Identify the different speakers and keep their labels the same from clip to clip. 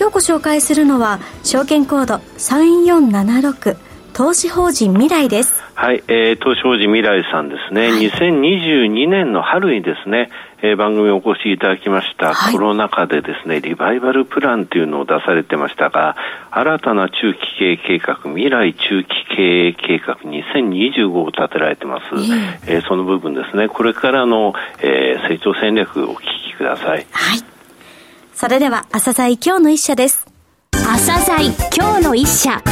Speaker 1: 今日ご紹介するのは証券コード3476投資法人未来です。
Speaker 2: はい、えー、投資法人未来さんですね、はい、2022年の春にですね、えー、番組お越しいただきました、はい、コロナ禍でですね、リバイバルプランというのを出されてましたが、新たな中期経営計画、未来中期経営計画2025を立てられてます。えー、その部分ですね、これからの、えー、成長戦略をお聞きください。
Speaker 1: はい。それでは、朝鮮今日の一社です。
Speaker 3: 朝鮮今日の一社。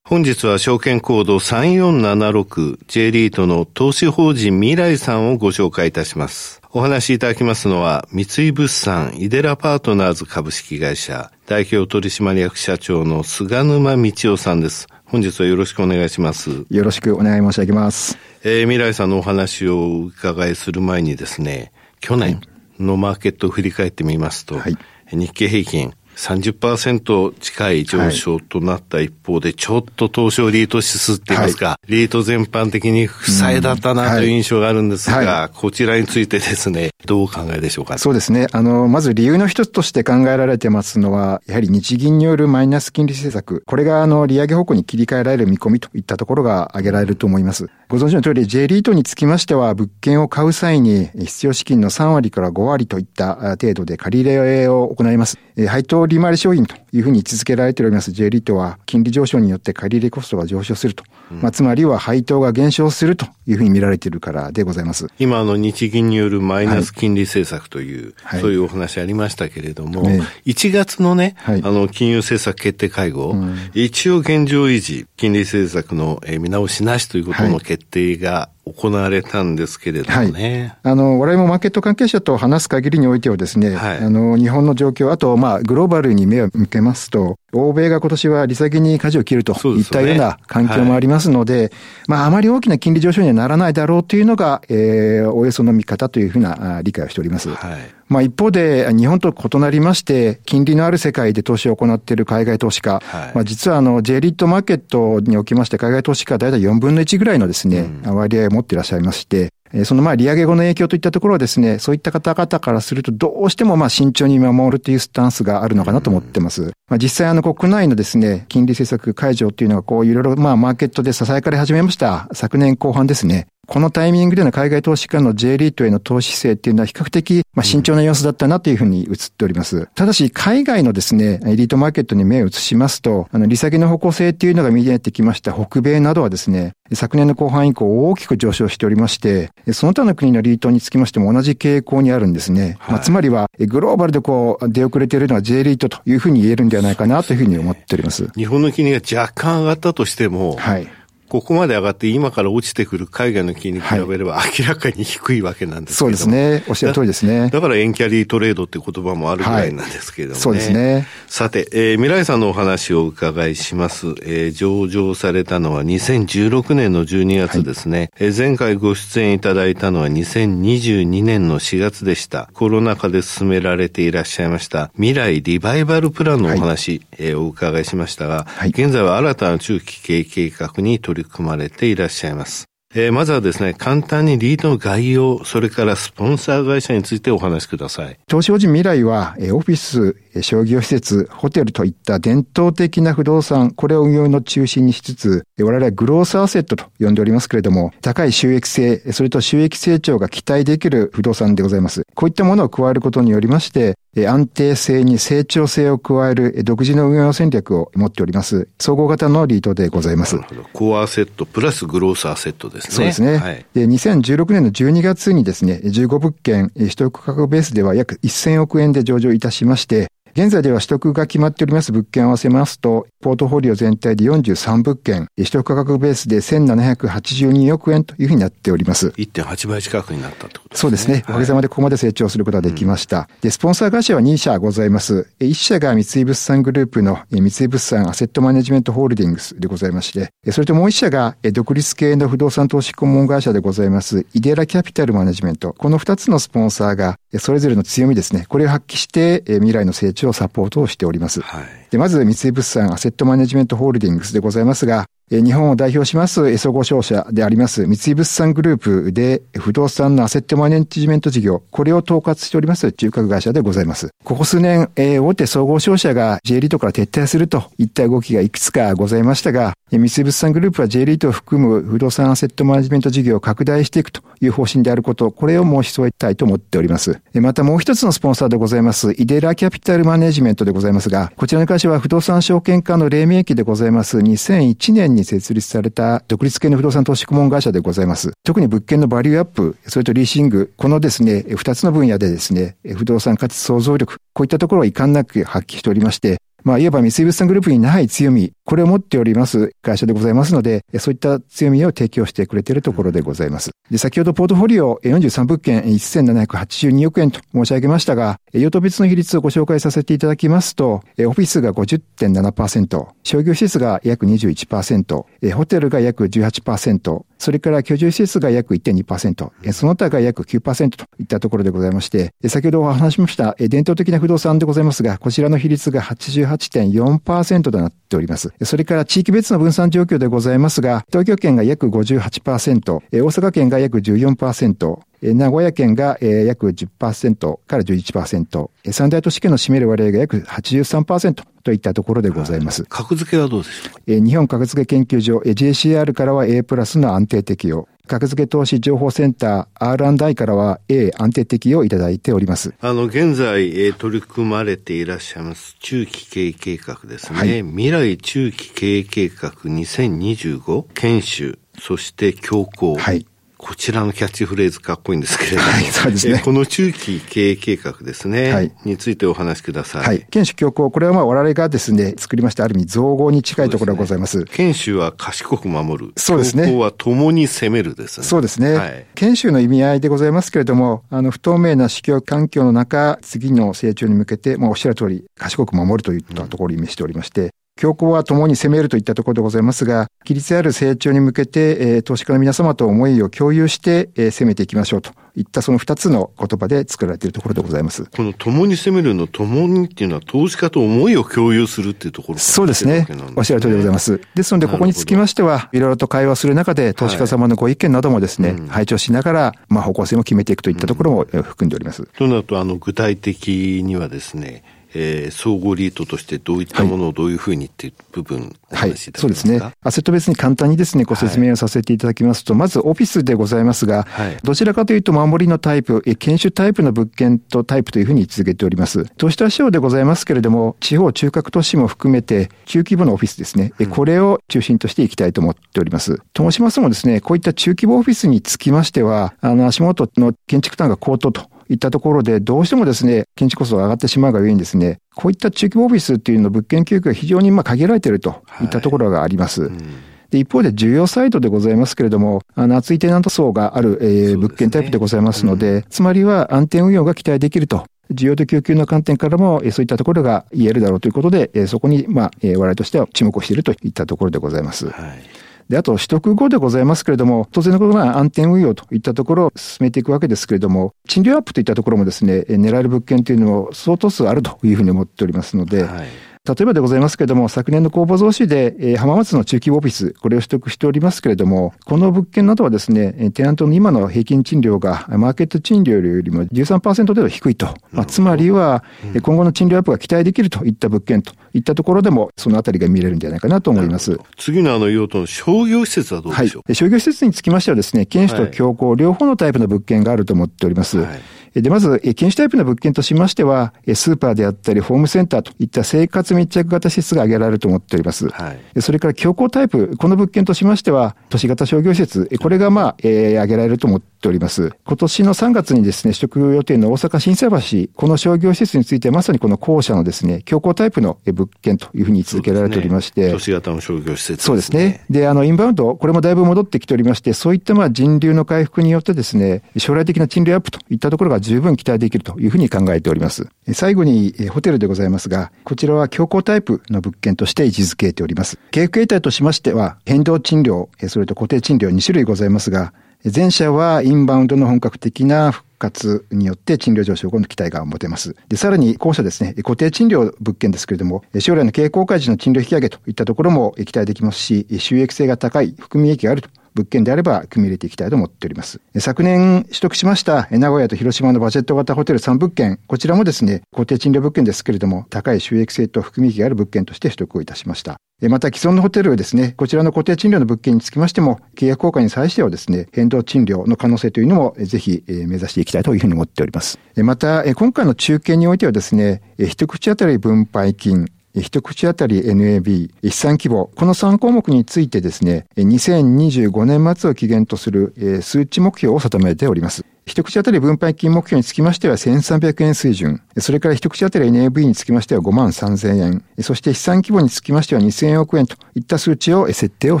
Speaker 4: 本日は証券コード 3476J リートの投資法人未来さんをご紹介いたします。お話しいただきますのは、三井物産イデラパートナーズ株式会社代表取締役社長の菅沼道夫さんです。本日はよろしくお願いします。
Speaker 5: よろしくお願い申し上げます。
Speaker 4: えー、未来さんのお話をお伺いする前にですね、去年のマーケットを振り返ってみますと、はい、日経平均30%近い上昇となった一方で、ちょっと東証リート指数って言いますか、はい、リート全般的に負債だったなという印象があるんですが、はいはい、こちらについてですね、どうお考えでしょうか、
Speaker 5: そうですね。あの、まず理由の一つとして考えられてますのは、やはり日銀によるマイナス金利政策、これがあの、利上げ方向に切り替えられる見込みといったところが挙げられると思います。ご存知の通り、J リートにつきましては、物件を買う際に必要資金の3割から5割といった程度で借り入れを行います。配当利回り商品と。いうふうに位置づけられております。J リートは、金利上昇によって借り入れコストが上昇すると。うん、まあ、つまりは配当が減少するというふうに見られているからでございます。
Speaker 4: 今、あの、日銀によるマイナス金利政策という、はい、そういうお話ありましたけれども、はい、1月のね、はい、あの、金融政策決定会合、うん、一応現状維持、金利政策の見直しなしということの決定が行われたんですけれどもね。
Speaker 5: はい、あの、我々もマーケット関係者と話す限りにおいてはですね、はい、あの、日本の状況、あと、まあ、グローバルに目を向けますと、欧米が今年は利下げに舵を切るといったような環境もありますので、でねはい、まあ、あまり大きな金利上昇にはならないだろうというのが、えー、およその見方というふうな理解をしております。はい。まあ一方で、日本と異なりまして、金利のある世界で投資を行っている海外投資家、はい、まあ実はあの、J リットマーケットにおきまして、海外投資家は大体4分の1ぐらいのですね、うん、割合を持っていらっしゃいまして、そのまあ利上げ後の影響といったところはですね、そういった方々からするとどうしてもまあ慎重に見守るというスタンスがあるのかなと思ってます。まあ実際あの国内のですね、金利政策解除っていうのがこういろいろまあマーケットで支えかれ始めました昨年後半ですね。このタイミングでの海外投資家の J リートへの投資姿勢っていうのは比較的、まあ、慎重な様子だったなというふうに映っております。ただし、海外のですね、エリートマーケットに目を移しますと、あの、利下げの方向性っていうのが見えてきました北米などはですね、昨年の後半以降大きく上昇しておりまして、その他の国のリートにつきましても同じ傾向にあるんですね。はい、まあ、つまりは、グローバルでこう、出遅れているのは J リートというふうに言えるんではないかなというふうに思っております。
Speaker 4: 日本の金利が若干上がったとしても、はい。ここまで上がって今から落ちてくる海外の金に比べれば明らかに低いわけなんですけども、はい、
Speaker 5: そうですね。おっしゃる通りですね。
Speaker 4: だからエンキャリートレードって言葉もあるぐらいなんですけれどもね。はい、
Speaker 5: そうですね。
Speaker 4: さて、えー、未来さんのお話をお伺いします。えー、上場されたのは2016年の12月ですね。はい、えー、前回ご出演いただいたのは2022年の4月でした。コロナ禍で進められていらっしゃいました未来リバイバルプランのお話、はい、えー、お伺いしましたが、はい、現在は新たな中期経営計画に取り組まれていらっしゃいます。えー、まずはですね、簡単にリードの概要、それからスポンサー会社についてお話しください。
Speaker 5: 投資法人未来は、オフィス、商業施設、ホテルといった伝統的な不動産、これを運用の中心にしつつ、我々はグロースアセットと呼んでおりますけれども、高い収益性、それと収益成長が期待できる不動産でございます。こういったものを加えることによりまして、安定性に成長性を加える独自の運用戦略を持っております。総合型のリートでございます。なるほど。
Speaker 4: コアアセットプラスグロースアセットですね。
Speaker 5: そうですね。はい、で、2016年の12月にですね、15物件、取得価格ベースでは約1000億円で上場いたしまして、現在では取得が決まっております物件を合わせますと、ポートフォリオ全体で43物件、取得価格ベースで1782億円というふうになっております。
Speaker 6: 1.8倍近くになったってことですね。
Speaker 5: そうですね。おかげさまでここまで成長することができました。で、スポンサー会社は2社ございます。1社が三井物産グループの三井物産アセットマネジメントホールディングスでございまして、それともう1社が独立系の不動産投資顧問会社でございます、イデラキャピタルマネジメント。この2つのスポンサーが、それぞれの強みですね。これを発揮して、未来の成長をサポートをしております。はい、でまず、三井物産アセットマネジメントホールディングスでございますが、日本を代表します総合商社であります三井物産グループで不動産のアセットマネジメント事業、これを統括しております中核会社でございます。ここ数年え、大手総合商社が J リートから撤退するといった動きがいくつかございましたが、三井物産グループは J リートを含む不動産アセットマネジメント事業を拡大していくという方針であること、これを申し添えたいと思っております。またもう一つのスポンサーでございます、イデラキャピタルマネジメントでございますが、こちらの会社は不動産証券化の黎明期でございます2001年に設立された独立系の不動産投資顧問会社でございます。特に物件のバリューアップ、それとリーシング、このですね、二つの分野でですね、不動産価値創造力、こういったところを遺憾なく発揮しておりまして、まあ、いわば三井物産グループにない強み、これを持っております会社でございますので、そういった強みを提供してくれているところでございます。で、先ほどポートフォリオ43物件1782億円と申し上げましたが、用途別の比率をご紹介させていただきますと、オフィスが50.7%、商業施設が約21%、ホテルが約18%、それから居住施設が約1.2%、その他が約9%といったところでございまして、先ほどお話しました伝統的な不動産でございますが、こちらの比率が88% 88.4%となっております。それから地域別の分散状況でございますが、東京圏が約58%、大阪県が約14%、名古屋県が約10%から11%、三大都市圏の占める割合が約83%といったところでございます。
Speaker 6: 格付けはどうでしょ
Speaker 5: う？日本格付け研究所 JCR からは A プラスの安定適用。格付け投資情報センター R&I からは A 安定的をいただいております。
Speaker 6: あの、現在、えー、取り組まれていらっしゃいます中期経営計画ですね。はい、未来中期経営計画2025研修、そして強行。はい。こちらのキャッチフレーズかっこいいんですけれども、はい、そうですね。この中期経営計画ですね、はい、についてお話しください。はい。
Speaker 5: 研修強行、これはまあ我々がですね、作りました、ある意味造語に近いところがございます。すね、
Speaker 6: 研修は賢く守る。
Speaker 5: そうですね。
Speaker 6: 強行は共に攻めるですね。
Speaker 5: そうですね。はい。研修の意味合いでございますけれども、あの、不透明な市況環境の中、次の成長に向けて、まあおっしゃる通り、賢く守るといったところを意味しておりまして、強行は共に攻めるといったところでございますが、規律ある成長に向けて、えー、投資家の皆様と思いを共有して、えー、攻めていきましょうといったその二つの言葉で作られているところでございます。
Speaker 6: この共に攻めるの共にっていうのは投資家と思いを共有するっていうところ、
Speaker 5: そうですね。おっしゃる通りでございます。ですので、ここにつきましては、いろいろと会話する中で、投資家様のご意見などもですね、はい、拝聴しながら、まあ方向性も決めていくといったところも含んでおります。
Speaker 6: となると、あの、具体的にはですね、えー、総合リートとしてどういったものをどういうふうにっていう部分、
Speaker 5: はい、はい、そうですね。アセット別に簡単にですね、ご説明をさせていただきますと、はい、まずオフィスでございますが、はい、どちらかというと守りのタイプ、研修タイプの物件とタイプというふうに位置づけております。都市都市でございますけれども、地方中核都市も含めて、中規模のオフィスですね、うん、これを中心としていきたいと思っております。と申しますもですね、こういった中規模オフィスにつきましては、あの、足元の建築単価高騰といったところで、どうしてもですね、建築コストが上がってしまうがゆえにですね、こういった中規模オフィスっていうの物件供給が非常にまあ限られているといったところがあります。はいうんで一方で需要サイドでございますけれども、あの、厚いテナント層がある、えー、物件タイプでございますので、うん、つまりは安定運用が期待できると。需要と供給の観点からも、そういったところが言えるだろうということで、そこに、まあ、我々としては注目をしているといったところでございます。はいで、あと、取得後でございますけれども、当然のことな安定運用といったところを進めていくわけですけれども、賃料アップといったところもですね、狙える物件というのも相当数あるというふうに思っておりますので、はい。例えばでございますけれども、昨年の公募増資で、えー、浜松の中規模オフィス、これを取得しておりますけれども、この物件などはですね、テナントの今の平均賃料がマーケット賃料よりも13%程度低いと。まあ、つまりは、うん、今後の賃料アップが期待できるといった物件といったところでも、そのあたりが見れるんじゃないかなと思います。
Speaker 6: 次のあの用途の商業施設はどうでしょう、はい、
Speaker 5: 商業施設につきましてはですね、県主と強行、両方のタイプの物件があると思っております。はいで、まず、禁止タイプの物件としましては、スーパーであったり、ホームセンターといった生活活密着型支出が挙げられると思っております。はい、それから強行タイプ、この物件としましては、都市型商業施設、これがまあ、えー、挙げられると思っております。今年の3月にですね、取得予定の大阪心斎橋、この商業施設についてまさにこの校舎のですね、強行タイプの物件というふうに位置づけられておりまして、
Speaker 6: ね、都市型の商業施設、ね、
Speaker 5: そうですね。で、あの、インバウンド、これもだいぶ戻ってきておりまして、そういったまあ人流の回復によってですね、将来的な賃料アップといったところが十分期待できるというふうに考えております。最後に、ホテルでございますが、こちらは強行タイプの物件として位置づけております。経営形態としましては、変動賃料、それと固定賃料2種類ございますが、前者はインバウンドの本格的な復活によって賃料上昇後の期待が持てます。で、さらに後者ですね、固定賃料物件ですけれども、将来の経営公開時の賃料引き上げといったところも期待できますし、収益性が高い含み益があると物件であれば組み入れていきたいと思っております。昨年取得しました名古屋と広島のバジェット型ホテル3物件、こちらもですね、固定賃料物件ですけれども、高い収益性と含み益がある物件として取得をいたしました。また既存のホテルですね、こちらの固定賃料の物件につきましても、契約効果に際してはですね、変動賃料の可能性というのもぜひ目指していきたいというふうに思っております。また、今回の中継においてはですね、一口当たり分配金、一口当たり NAB、資産規模、この3項目についてですね、2025年末を期限とする数値目標を定めております。一口当たり分配金目標につきましては1300円水準。それから一口当たり NAV につきましては5万3000円。そして資産規模につきましては2000億円といった数値を設定を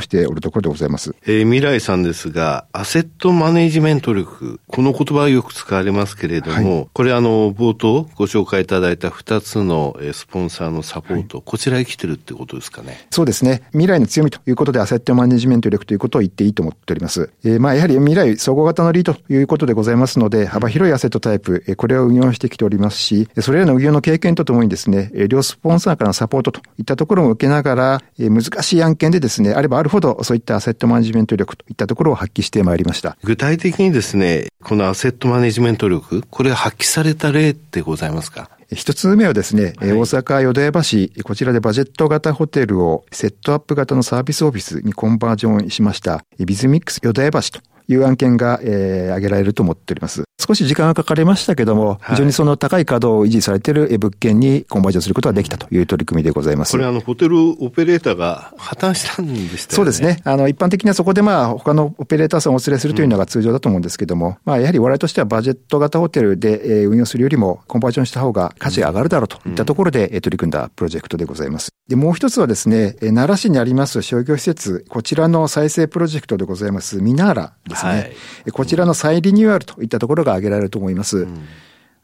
Speaker 5: しておるところでございます。
Speaker 6: えー、未来さんですが、アセットマネジメント力、この言葉はよく使われますけれども、はい、これあの、冒頭ご紹介いただいた2つのスポンサーのサポート、はい、こちら生きてるってことですかね？
Speaker 5: そうですね。未来の強みということでアセットマネジメント力ということを言っていいと思っております。えー、まあやはり未来総合型のリードということでございますので、幅広いアセットタイプ、これを運用してきておりますし、それらの運用の経験とともにですね、両スポンサーからのサポートといったところも受けながら、難しい案件でですね、あればあるほどそういったアセットマネジメント力といったところを発揮してまいりました。
Speaker 6: 具体的にですね、このアセットマネジメント力、これ発揮された例ってございますか？
Speaker 5: 一つ目はですね、はい、大阪淀屋橋、こちらでバジェット型ホテルをセットアップ型のサービスオフィスにコンバージョンしました、ビズミックス淀屋橋という案件が、えー、挙げられると思っております。少し時間がかかりましたけども、非常にその高い稼働を維持されている物件にコンバージョンすることができたという取り組みでございます。
Speaker 6: これあの、ホテルオペレーターが破綻したんでしたね。
Speaker 5: そうですね。あの、一般的にはそこでまあ、他のオペレーターさんをお連れするというのが通常だと思うんですけども、うん、まあ、やはり我々としてはバジェット型ホテルで、えー、運用するよりもコンバージョンした方が価値が上がるだろうといったところで、え、うん、取り組んだプロジェクトでございます。で、もう一つはですね、奈良市にあります商業施設、こちらの再生プロジェクトでございます、ミナーラですね。はい、こちらの再リニューアルといったところが挙げられると思います。。うん、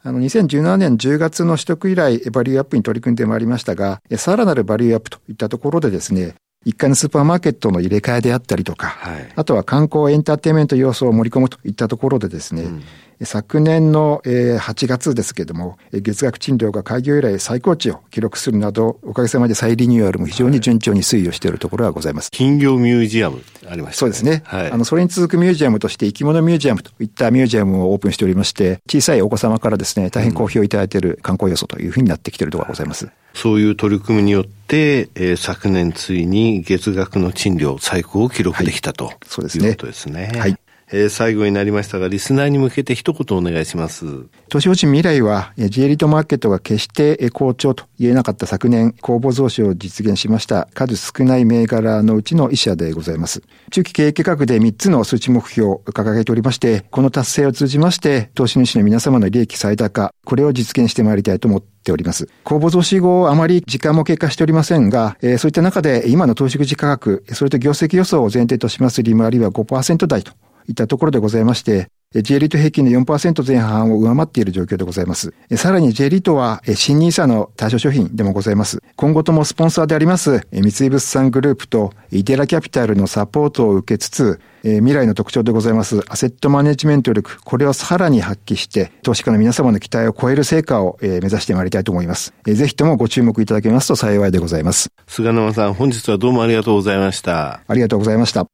Speaker 5: あの、2017年10月の取得以来、バリューアップに取り組んでまいりましたが、さらなるバリューアップといったところでですね、一階のスーパーマーケットの入れ替えであったりとか、はい、あとは観光エンターテインメント要素を盛り込むといったところでですね、うん昨年の8月ですけれども、月額賃料が開業以来最高値を記録するなど、おかげさまで再リニューアルも非常に順調に推移をしているところがございます。
Speaker 6: 金魚ミュージアムありました、ね、
Speaker 5: そうですね。はい、あの、それに続くミュージアムとして生き物ミュージアムといったミュージアムをオープンしておりまして、小さいお子様からですね、大変好評いただいている観光要素というふうになってきているところがございます。
Speaker 6: そういう取り組みによって、えー、昨年ついに月額の賃料最高を記録できたと、はい、そうですね。いうことですね。はい。えー、最後になりましたが、リスナーに向けて一言お願いします。
Speaker 5: 投資法人未来は、J リートマーケットが決して好調と言えなかった昨年、公募増資を実現しました数少ない銘柄のうちの一社でございます。中期経営計画で3つの数値目標を掲げておりまして、この達成を通じまして、投資主の皆様の利益最大化、これを実現してまいりたいと思っております。公募増資後、あまり時間も経過しておりませんが、えー、そういった中で今の投資口価格、それと業績予想を前提とします利回りは5%台といったところでございまして、J リート平均の4%前半を上回っている状況でございます。さらに J リートは新 NISA の対象商品でもございます。今後ともスポンサーであります三井物産グループとイデラキャピタルのサポートを受けつつ、未来の特徴でございますアセットマネジメント力、これをさらに発揮して、投資家の皆様の期待を超える成果を目指してまいりたいと思います。ぜひともご注目いただけますと幸いでございます。
Speaker 6: 菅沼さん、本日はどうもありがとうございました。
Speaker 5: ありがとうございました。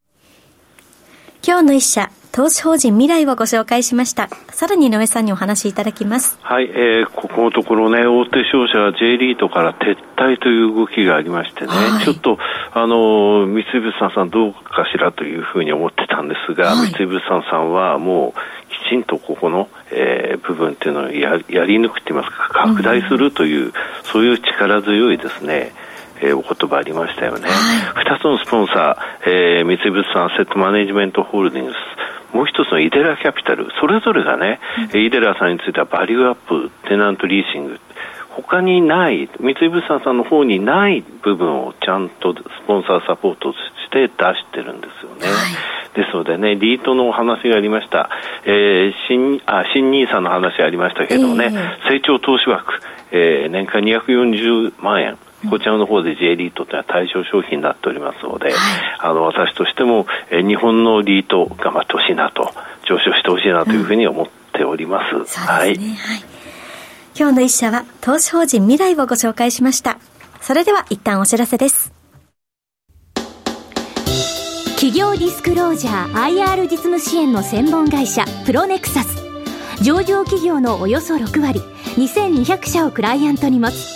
Speaker 1: 今日の一社、投資法人未来をご紹介しました。さらに井上さんにお話しいただきます。
Speaker 4: はい、えー、ここのところね、大手商社は J リートから撤退という動きがありましてね、はい、ちょっと、あの、三井物産さんどうかしらというふうに思ってたんですが、はい、三井物産さんはもう、きちんとここの、えー、部分っていうのをややり抜くって言いますか拡大するという、うん、そういう力強いですねえー、お言葉ありましたよね、はい、2つのスポンサー、えー、三井物産アセットマネジメントホールディングス。もう一つのイデラキャピタル。それぞれがね、うん、イデラさんについてはバリューアップテナントリーシング。他にない三井物産さんの方にない部分をちゃんとスポンサーサポートして出してるんですよね、はい、ですのでねリートのお話がありました、えー、新あ新ニーサの話ありましたけどね、えー、成長投資枠、えー、年間240万円こちらの方で J リートというのは対象商品になっておりますので、はい、あの私としても、えー、日本のリート頑張ってほしいなと上昇してほしいなというふうに思っております。うん、はい、はい
Speaker 1: 今日の一社は投資法人未来をご紹介しました。それでは一旦お知らせです。
Speaker 3: 企業ディスクロージャー IR 実務支援の専門会社プロネクサス上場企業のおよそ6割2200社をクライアントに持つ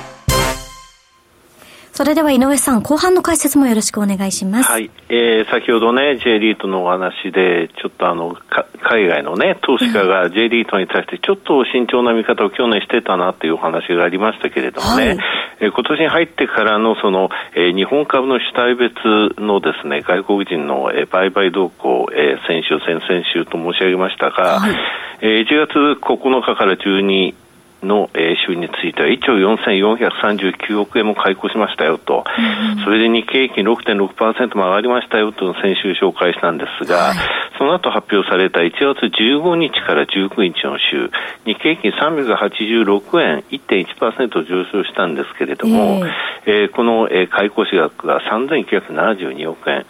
Speaker 1: それでは井上さん、後半の解説もよろしくお願いします。
Speaker 4: はい。えー、先ほどね、J リートのお話で、ちょっとあの、海外のね、投資家が J リートに対してちょっと慎重な見方を去年してたなっていうお話がありましたけれどもね、はい、えー、今年に入ってからのその、えー、日本株の主体別のですね、外国人の、えー、売買動向、えー、先週、先々週と申し上げましたが、はい、えー、1月9日から12の、えー、収については1兆4439億円も開口しましたよと、うん、それで日経平均6.6%も上がりましたよと先週紹介したんですが、はい、その後発表された1月15日から19日の週、日経平均386円1.1%上昇したんですけれども、えー、えー、この、えー、開口額が3972億円。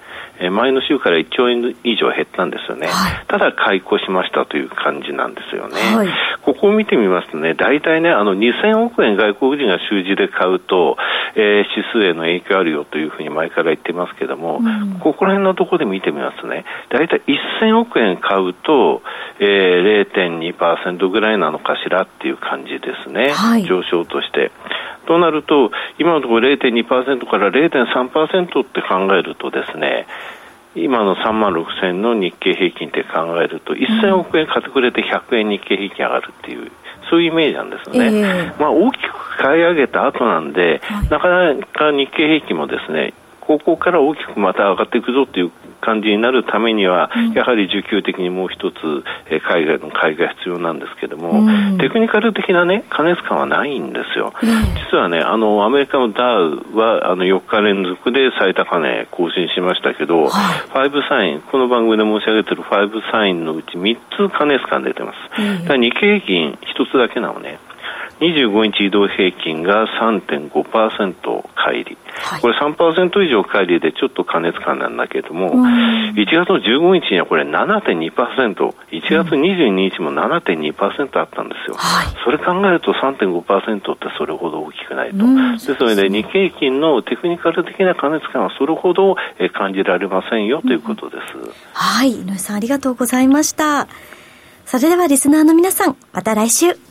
Speaker 4: 前の週から1兆円以上減ったんですよね、はい、ただ解雇しましたという感じなんですよね、はい、ここを見てみますとね、大体ね、あの2000億円外国人が習字で買うと、えー、指数への影響あるよというふうに前から言ってますけども、うん、ここら辺のところで見てみますとね、大体1000億円買うと、えー、0.2%ぐらいなのかしらっていう感じですね、はい、上昇として。となると、今のところ0.2%から0.3%って考えるとですね、今の3万6000円の日経平均って考えると、1000億円買ってくれて100円日経平均上がるっていう、そういうイメージなんですね。えー、まあ、大きく買い上げた後なんで、はい、なかなか日経平均もですね、ここから大きくまた上がっていくぞという感じになるためには、うん、やはり需給的にもう一つ、えー、海外の買いが必要なんですけども、うん、テクニカル的なね、加熱感はないんですよ。うん、実はね、あの、アメリカのダウは、あの、4日連続で最高値更新しましたけど、はい、5サイン、この番組で申し上げている5サインのうち3つ加熱感出てます。だから日経平均1つだけなのね。25日移動平均が3.5%乖離、はい、これ3%以上乖離でちょっと過熱感なんだけども、1月の15日にはこれ7.2%、1月22日も7.2%あったんですよ、はい、それ考えると3.5%ってそれほど大きくないと、ですので日経平均のテクニカル的な過熱感はそれほど感じられませんよということです。うん、
Speaker 1: はい、井上さんありがとうございました。それではリスナーの皆さん、また来週。